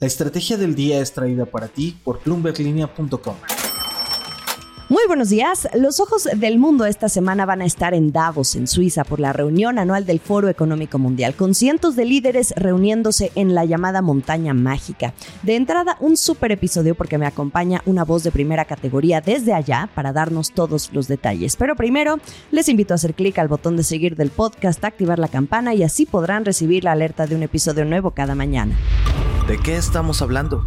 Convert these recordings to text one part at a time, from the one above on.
La estrategia del día es traída para ti por plumberlinea.com. Muy buenos días. Los ojos del mundo esta semana van a estar en Davos, en Suiza, por la reunión anual del Foro Económico Mundial, con cientos de líderes reuniéndose en la llamada montaña mágica. De entrada, un super episodio porque me acompaña una voz de primera categoría desde allá para darnos todos los detalles. Pero primero, les invito a hacer clic al botón de seguir del podcast, activar la campana y así podrán recibir la alerta de un episodio nuevo cada mañana. ¿De qué estamos hablando?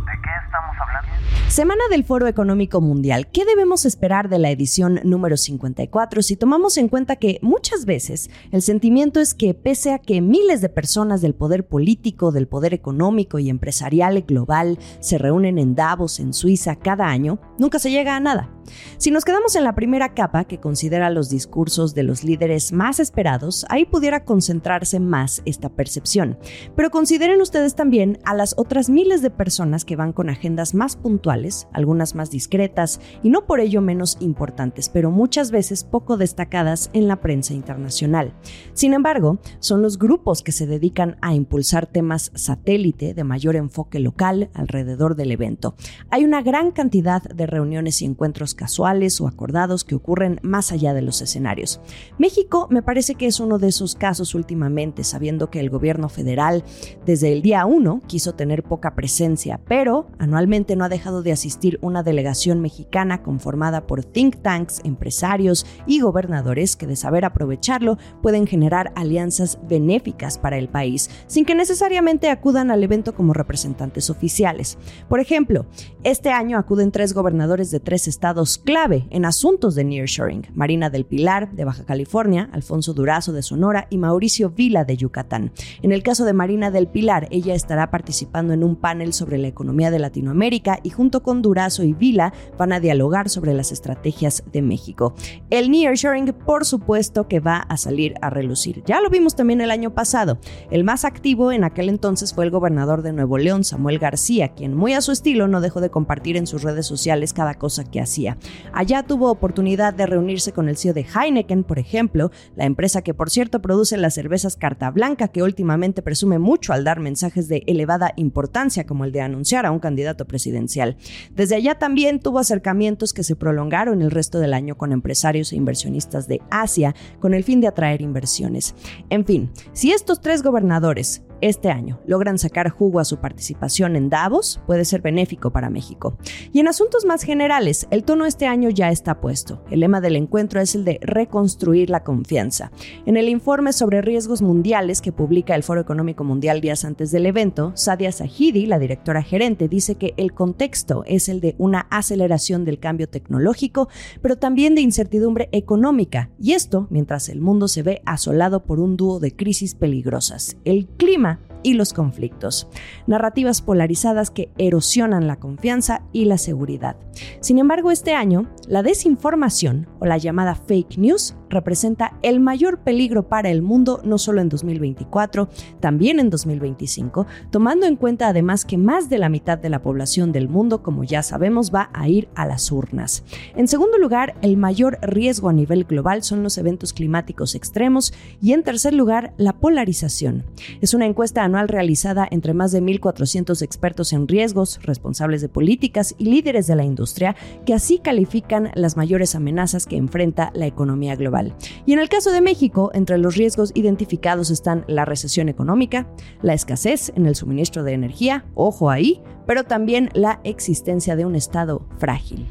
Semana del Foro Económico Mundial. ¿Qué debemos esperar de la edición número 54 si tomamos en cuenta que muchas veces el sentimiento es que pese a que miles de personas del poder político, del poder económico y empresarial global se reúnen en Davos, en Suiza, cada año, nunca se llega a nada? Si nos quedamos en la primera capa, que considera los discursos de los líderes más esperados, ahí pudiera concentrarse más esta percepción. Pero consideren ustedes también a las otras miles de personas que van con agendas más puntuales, algunas más discretas y no por ello menos importantes, pero muchas veces poco destacadas en la prensa internacional. Sin embargo, son los grupos que se dedican a impulsar temas satélite de mayor enfoque local alrededor del evento. Hay una gran cantidad de reuniones y encuentros casuales o acordados que ocurren más allá de los escenarios. México me parece que es uno de esos casos últimamente, sabiendo que el gobierno federal desde el día 1 quiso tener poca presencia, pero anualmente no ha dejado de asistir una delegación mexicana conformada por think tanks, empresarios y gobernadores que de saber aprovecharlo pueden generar alianzas benéficas para el país, sin que necesariamente acudan al evento como representantes oficiales. Por ejemplo, este año acuden tres gobernadores de tres estados clave en asuntos de nearshoring, Marina del Pilar de Baja California, Alfonso Durazo de Sonora y Mauricio Vila de Yucatán. En el caso de Marina del Pilar, ella estará participando en un panel sobre la economía de Latinoamérica y junto con Durazo y Vila van a dialogar sobre las estrategias de México. El nearshoring, por supuesto, que va a salir a relucir. Ya lo vimos también el año pasado. El más activo en aquel entonces fue el gobernador de Nuevo León, Samuel García, quien muy a su estilo no dejó de compartir en sus redes sociales cada cosa que hacía. Allá tuvo oportunidad de reunirse con el CEO de Heineken, por ejemplo, la empresa que por cierto produce las cervezas Carta Blanca, que últimamente presume mucho al dar mensajes de elevada importancia como el de anunciar a un candidato presidencial. Desde allá también tuvo acercamientos que se prolongaron el resto del año con empresarios e inversionistas de Asia con el fin de atraer inversiones. En fin, si estos tres gobernadores este año logran sacar jugo a su participación en Davos, puede ser benéfico para México. Y en asuntos más generales, el tono este año ya está puesto. El lema del encuentro es el de reconstruir la confianza. En el informe sobre riesgos mundiales que publica el Foro Económico Mundial días antes del evento, Sadia Sahidi, la directora gerente, dice que el contexto es el de una aceleración del cambio tecnológico, pero también de incertidumbre económica. Y esto mientras el mundo se ve asolado por un dúo de crisis peligrosas, el clima Ладно, y los conflictos, narrativas polarizadas que erosionan la confianza y la seguridad. Sin embargo, este año, la desinformación o la llamada fake news representa el mayor peligro para el mundo no solo en 2024, también en 2025, tomando en cuenta además que más de la mitad de la población del mundo, como ya sabemos, va a ir a las urnas. En segundo lugar, el mayor riesgo a nivel global son los eventos climáticos extremos y en tercer lugar, la polarización. Es una encuesta realizada entre más de 1.400 expertos en riesgos, responsables de políticas y líderes de la industria, que así califican las mayores amenazas que enfrenta la economía global. Y en el caso de México, entre los riesgos identificados están la recesión económica, la escasez en el suministro de energía, ojo ahí, pero también la existencia de un Estado frágil.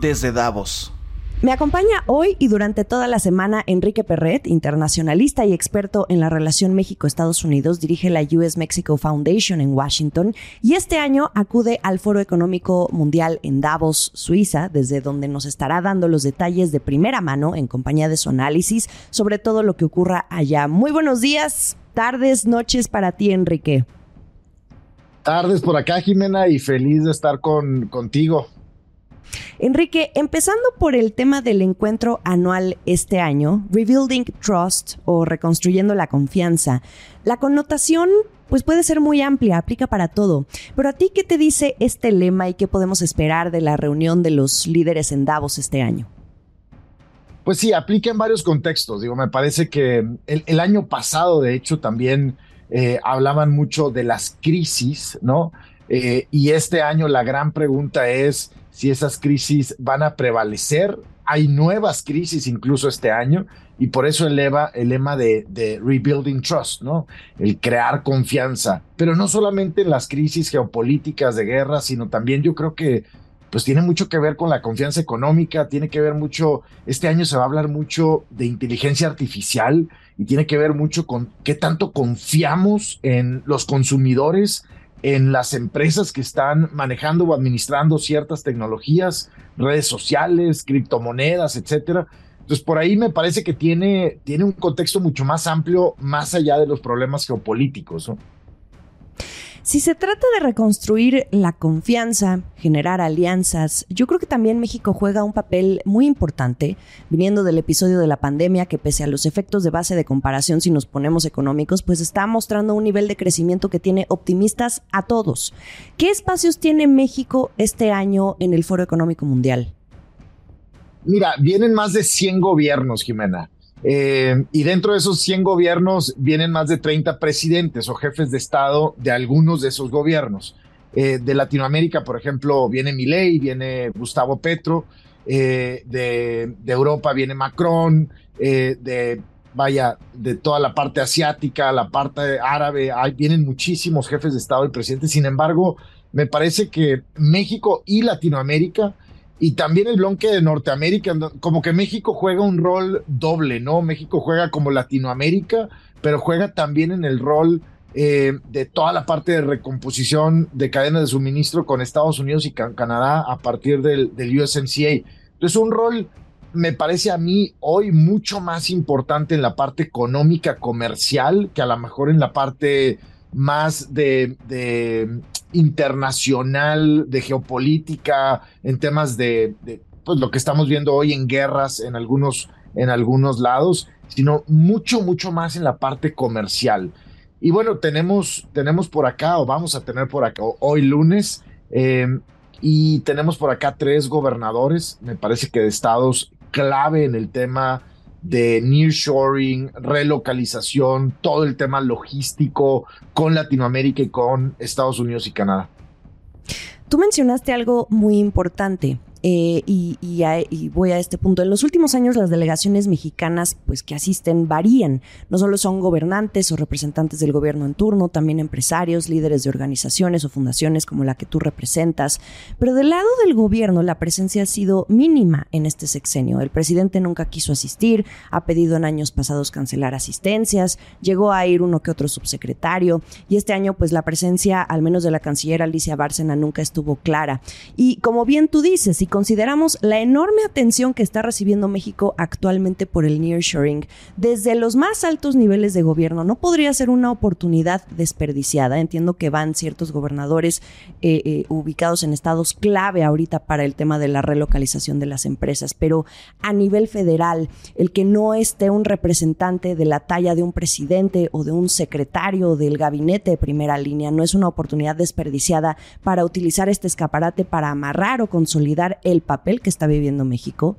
Desde Davos. Me acompaña hoy y durante toda la semana Enrique Perret, internacionalista y experto en la relación México-Estados Unidos, dirige la US Mexico Foundation en Washington y este año acude al Foro Económico Mundial en Davos, Suiza, desde donde nos estará dando los detalles de primera mano en compañía de su análisis sobre todo lo que ocurra allá. Muy buenos días, tardes, noches para ti, Enrique. Tardes por acá, Jimena, y feliz de estar con, contigo. Enrique, empezando por el tema del encuentro anual este año, Rebuilding Trust o Reconstruyendo la Confianza, la connotación pues puede ser muy amplia, aplica para todo. Pero a ti, ¿qué te dice este lema y qué podemos esperar de la reunión de los líderes en Davos este año? Pues sí, aplica en varios contextos. Digo, me parece que el, año pasado, de hecho, también eh, hablaban mucho de las crisis, ¿no? Eh, y este año la gran pregunta es si esas crisis van a prevalecer. Hay nuevas crisis incluso este año y por eso eleva el lema de, de, Rebuilding Trust, ¿no? El crear confianza, pero no solamente en las crisis geopolíticas de guerra, sino también yo creo que pues tiene mucho que ver con la confianza económica, tiene que ver mucho, este año se va a hablar mucho de inteligencia artificial y tiene que ver mucho con qué tanto confiamos en los consumidores, en las empresas que están manejando o administrando ciertas tecnologías, redes sociales, criptomonedas, etcétera. Entonces, por ahí me parece que tiene, tiene un contexto mucho más amplio, más allá de los problemas geopolíticos. ¿no? Si se trata de reconstruir la confianza, generar alianzas, yo creo que también México juega un papel muy importante, viniendo del episodio de la pandemia que pese a los efectos de base de comparación si nos ponemos económicos, pues está mostrando un nivel de crecimiento que tiene optimistas a todos. ¿Qué espacios tiene México este año en el Foro Económico Mundial? Mira, vienen más de 100 gobiernos, Jimena. Eh, y dentro de esos 100 gobiernos vienen más de 30 presidentes o jefes de Estado de algunos de esos gobiernos. Eh, de Latinoamérica, por ejemplo, viene Milei, viene Gustavo Petro, eh, de, Europa viene Macron, de, vaya, de toda la parte asiática, la parte árabe, hay, vienen muchísimos jefes de Estado y presidentes. Sin embargo, me parece que México y Latinoamérica y también el bloque de Norteamérica, como que México juega un rol doble, ¿no? México juega como Latinoamérica, pero juega también en el rol eh, de toda la parte de recomposición de cadena de suministro con Estados Unidos y Canadá a partir del, del USMCA. Entonces, un rol, me parece a mí, hoy mucho más importante en la parte económica comercial que a lo mejor en la parte más de, internacional, de geopolítica, en temas de, pues, lo que estamos viendo hoy en guerras en algunos, en algunos lados, sino mucho, mucho más en la parte comercial. Y bueno, tenemos, tenemos por acá, o vamos a tener por acá, hoy lunes, eh, y tenemos por acá tres gobernadores, me parece que de estados clave en el tema de nearshoring, relocalización, todo el tema logístico con Latinoamérica y con Estados Unidos y Canadá. Tú mencionaste algo muy importante, eh, y, voy a este punto. En los últimos años las delegaciones mexicanas pues, que asisten varían. No solo son gobernantes o representantes del gobierno en turno, también empresarios, líderes de organizaciones o fundaciones como la que tú representas. Pero del lado del gobierno la presencia ha sido mínima en este sexenio. El presidente nunca quiso asistir, ha pedido en años pasados cancelar asistencias, llegó a ir uno que otro subsecretario y este año pues la presencia al menos de la canciller Alicia Bárcena nunca estuvo clara. Y como bien tú dices, consideramos la enorme atención que está recibiendo México actualmente por el nearshoring desde los más altos niveles de gobierno, no podría ser una oportunidad desperdiciada. Entiendo que van ciertos gobernadores eh, eh, ubicados en estados clave ahorita para el tema de la relocalización de las empresas, pero a nivel federal, el que no esté un representante de la talla de un presidente o de un secretario del gabinete de primera línea no es una oportunidad desperdiciada para utilizar este escaparate para amarrar o consolidar el papel que está viviendo México?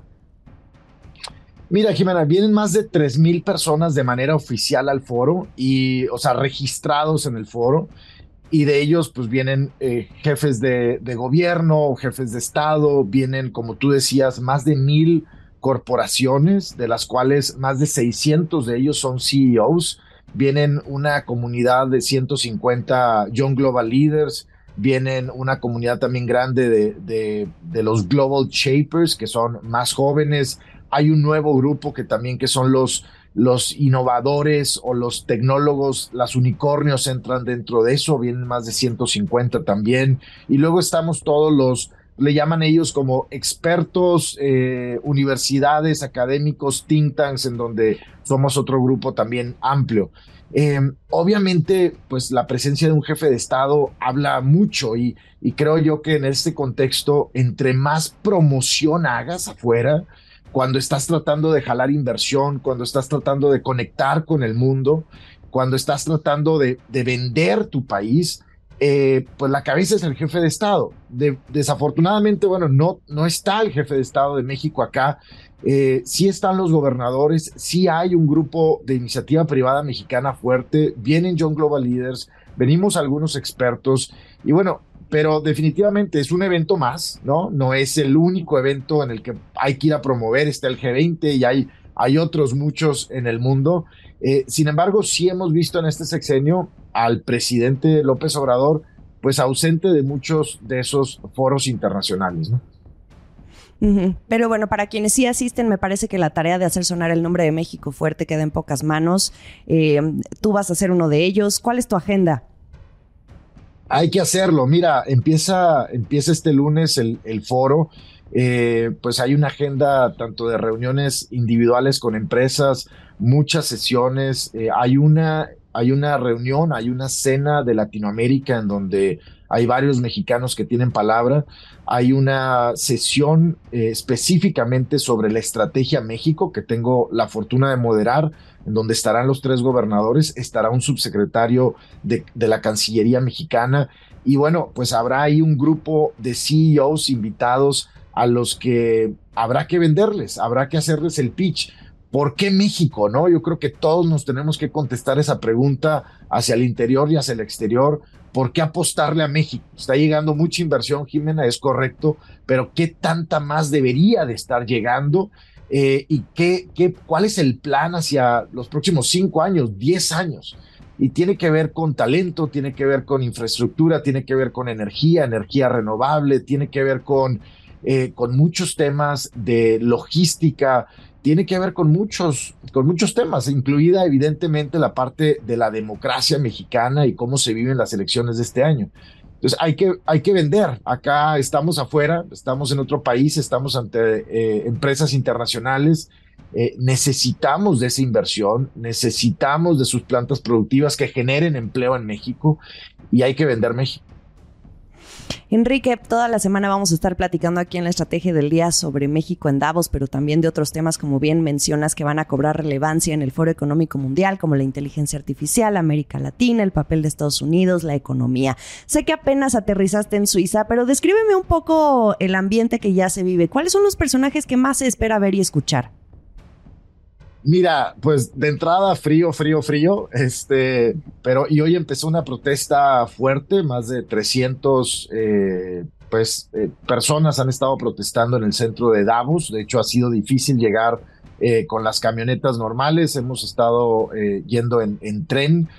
Mira, Jimena, vienen más de 3 mil personas de manera oficial al foro y, o sea, registrados en el foro. Y de ellos, pues vienen eh, jefes de, de, gobierno, jefes de Estado, vienen, como tú decías, más de mil corporaciones, de las cuales más de 600 de ellos son CEOs. Vienen una comunidad de 150 Young Global Leaders, vienen una comunidad también grande de, de, los Global Shapers, que son más jóvenes. Hay un nuevo grupo que también que son los, los innovadores o los tecnólogos, las unicornios entran dentro de eso, vienen más de 150 también. Y luego estamos todos los, le llaman ellos como expertos, eh, universidades, académicos, think tanks, en donde somos otro grupo también amplio. Eh, obviamente, pues la presencia de un jefe de Estado habla mucho y, creo yo que en este contexto, entre más promoción hagas afuera, cuando estás tratando de jalar inversión, cuando estás tratando de conectar con el mundo, cuando estás tratando de, vender tu país, eh, pues la cabeza es el jefe de Estado. desafortunadamente, bueno, no, no está el jefe de Estado de México acá. Eh, sí están los gobernadores, sí hay un grupo de iniciativa privada mexicana fuerte, vienen John Global Leaders, venimos algunos expertos y bueno, pero definitivamente es un evento más, ¿no? No es el único evento en el que hay que ir a promover, está el G20 y hay, hay otros muchos en el mundo. Eh, sin embargo, sí hemos visto en este sexenio al presidente López Obrador, pues ausente de muchos de esos foros internacionales, ¿no? Pero bueno, para quienes sí asisten, me parece que la tarea de hacer sonar el nombre de México fuerte queda en pocas manos. Eh, tú vas a ser uno de ellos. ¿Cuál es tu agenda? Hay que hacerlo. Mira, empieza, empieza este lunes el, foro. Eh, pues hay una agenda tanto de reuniones individuales con empresas, muchas sesiones. Eh, hay una hay una reunión, hay una cena de Latinoamérica en donde hay varios mexicanos que tienen palabra, hay una sesión eh, específicamente sobre la estrategia México que tengo la fortuna de moderar, en donde estarán los tres gobernadores, estará un subsecretario de, de la Cancillería mexicana y bueno, pues habrá ahí un grupo de CEOs invitados a los que habrá que venderles, habrá que hacerles el pitch ¿Por qué México? ¿No? Yo creo que todos nos tenemos que contestar esa pregunta hacia el interior y hacia el exterior. ¿Por qué apostarle a México? Está llegando mucha inversión, Jimena, es correcto, pero ¿qué tanta más debería de estar llegando? Eh, ¿Y qué, qué, cuál es el plan hacia los próximos cinco años, diez años? Y tiene que ver con talento, tiene que ver con infraestructura, tiene que ver con energía, energía renovable, tiene que ver con, eh, con muchos temas de logística, tiene que ver con muchos, con muchos temas, incluida evidentemente la parte de la democracia mexicana y cómo se viven las elecciones de este año. Entonces hay que, hay que vender. Acá estamos afuera, estamos en otro país, estamos ante eh, empresas internacionales. Eh, necesitamos de esa inversión, necesitamos de sus plantas productivas que generen empleo en México y hay que vender México. Enrique, toda la semana vamos a estar platicando aquí en la Estrategia del Día sobre México en Davos, pero también de otros temas, como bien mencionas, que van a cobrar relevancia en el Foro Económico Mundial, como la inteligencia artificial, América Latina, el papel de Estados Unidos, la economía. Sé que apenas aterrizaste en Suiza, pero descríbeme un poco el ambiente que ya se vive. ¿Cuáles son los personajes que más se espera ver y escuchar? Mira, pues de entrada frío, frío, frío, este, pero y hoy empezó una protesta fuerte, más de 300 eh, pues, eh, personas han estado protestando en el centro de Davos, de hecho ha sido difícil llegar eh, con las camionetas normales, hemos estado yendo en, en tren.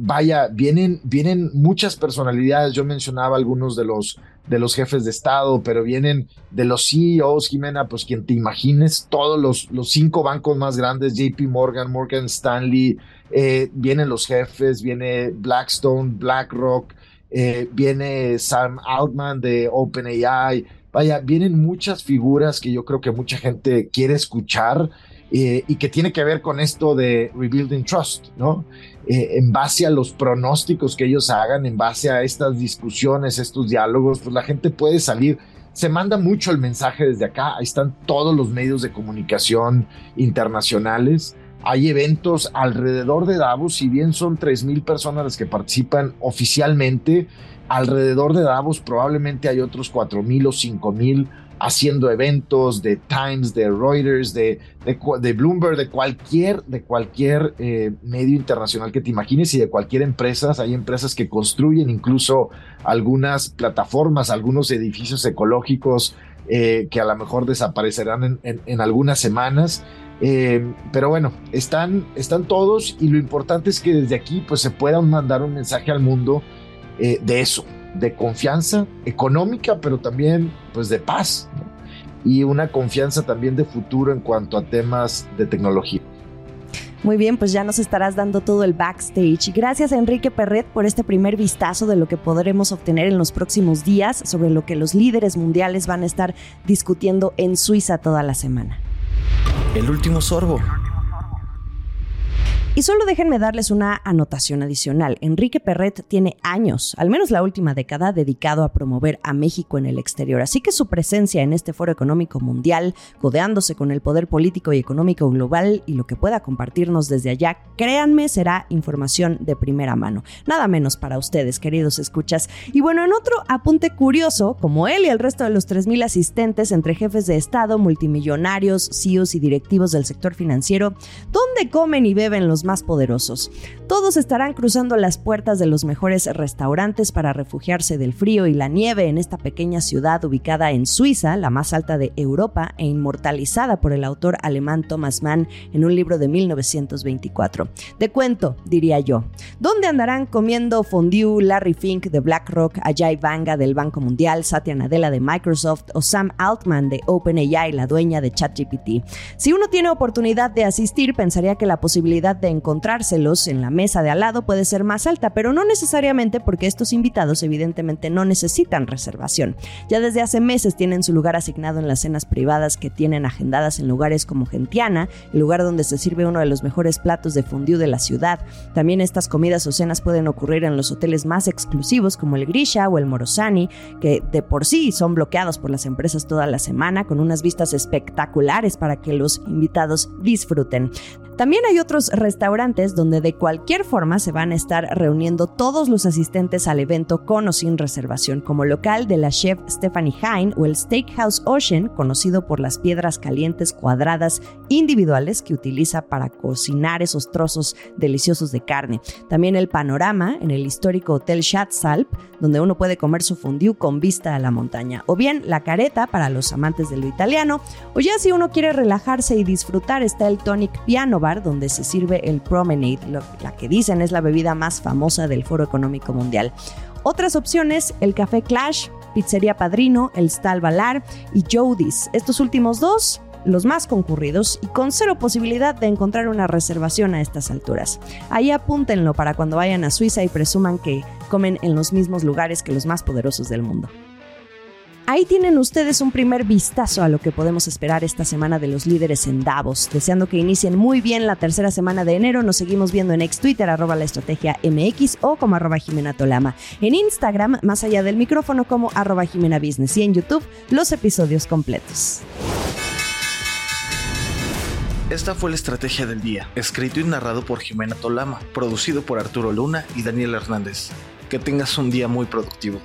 Vaya, vienen, vienen muchas personalidades, yo mencionaba algunos de los de los jefes de Estado, pero vienen de los CEOs, Jimena, pues quien te imagines, todos los, los cinco bancos más grandes, JP Morgan, Morgan Stanley, eh, vienen los jefes, viene Blackstone, BlackRock, eh, viene Sam Altman de OpenAI, vaya, vienen muchas figuras que yo creo que mucha gente quiere escuchar eh, y que tiene que ver con esto de Rebuilding Trust, ¿no? Eh, en base a los pronósticos que ellos hagan, en base a estas discusiones, estos diálogos, pues la gente puede salir. Se manda mucho el mensaje desde acá, ahí están todos los medios de comunicación internacionales. Hay eventos alrededor de Davos, si bien son 3.000 personas las que participan oficialmente, alrededor de Davos probablemente hay otros 4.000 o 5.000 haciendo eventos de Times, de Reuters, de, de, Bloomberg, de cualquier, de cualquier eh, medio internacional que te imagines y de cualquier empresa. Hay empresas que construyen incluso algunas plataformas, algunos edificios ecológicos eh, que a lo mejor desaparecerán en, algunas semanas. Eh, pero bueno, están, están todos y lo importante es que desde aquí pues se pueda mandar un mensaje al mundo de eso, de confianza económica, pero también pues de paz y una confianza también de futuro en cuanto a temas de tecnología. Muy bien, pues ya nos estarás dando todo el backstage. Gracias a Enrique Perret por este primer vistazo de lo que podremos obtener en los próximos días sobre lo que los líderes mundiales van a estar discutiendo en Suiza toda la semana. El último sorbo. Y solo déjenme darles una anotación adicional. Enrique Perret tiene años, al menos la última década, dedicado a promover a México en el exterior. Así que su presencia en este foro económico mundial, codeándose con el poder político y económico global y lo que pueda compartirnos desde allá, créanme, será información de primera mano. Nada menos para ustedes, queridos escuchas. Y bueno, en otro apunte curioso, como él y el resto de los 3.000 asistentes entre jefes de Estado, multimillonarios, CEOs y directivos del sector financiero, ¿dónde comen y beben los más poderosos. Todos estarán cruzando las puertas de los mejores restaurantes para refugiarse del frío y la nieve en esta pequeña ciudad ubicada en Suiza, la más alta de Europa e inmortalizada por el autor alemán Thomas Mann en un libro de 1924. De cuento, diría yo. ¿Dónde andarán comiendo fondue Larry Fink de BlackRock, Ajay Banga del Banco Mundial, Satya Nadella de Microsoft o Sam Altman de OpenAI, la dueña de ChatGPT? Si uno tiene oportunidad de asistir, pensaría que la posibilidad de encontrárselos en la mesa de al lado puede ser más alta, pero no necesariamente porque estos invitados evidentemente no necesitan reservación. Ya desde hace meses tienen su lugar asignado en las cenas privadas que tienen agendadas en lugares como Gentiana, el lugar donde se sirve uno de los mejores platos de fondue de la ciudad. También estas comidas o cenas pueden ocurrir en los hoteles más exclusivos como el Grisha o el Morosani, que de por sí son bloqueados por las empresas toda la semana con unas vistas espectaculares para que los invitados disfruten. También hay otros restaurantes donde de cualquier forma se van a estar reuniendo todos los asistentes al evento con o sin reservación, como local de la chef Stephanie Hine o el Steakhouse Ocean, conocido por las piedras calientes cuadradas individuales que utiliza para cocinar esos trozos deliciosos de carne. También el panorama en el histórico Hotel Schatzalp, donde uno puede comer su fondue con vista a la montaña. O bien la careta para los amantes de lo italiano, o ya si uno quiere relajarse y disfrutar está el Tonic Piano Bar, donde se sirve el Promenade, la que dicen es la bebida más famosa del Foro Económico Mundial. Otras opciones, el Café Clash, Pizzería Padrino, el Stal Balar y Jodis. Estos últimos dos los más concurridos y con cero posibilidad de encontrar una reservación a estas alturas. Ahí apúntenlo para cuando vayan a Suiza y presuman que comen en los mismos lugares que los más poderosos del mundo. Ahí tienen ustedes un primer vistazo a lo que podemos esperar esta semana de los líderes en Davos. Deseando que inicien muy bien la tercera semana de enero, nos seguimos viendo en ex Twitter, arroba la estrategia MX o como arroba Jimena Tolama. En Instagram, más allá del micrófono, como arroba Jimena Business. Y en YouTube, los episodios completos. Esta fue la estrategia del día, escrito y narrado por Jimena Tolama, producido por Arturo Luna y Daniel Hernández. Que tengas un día muy productivo.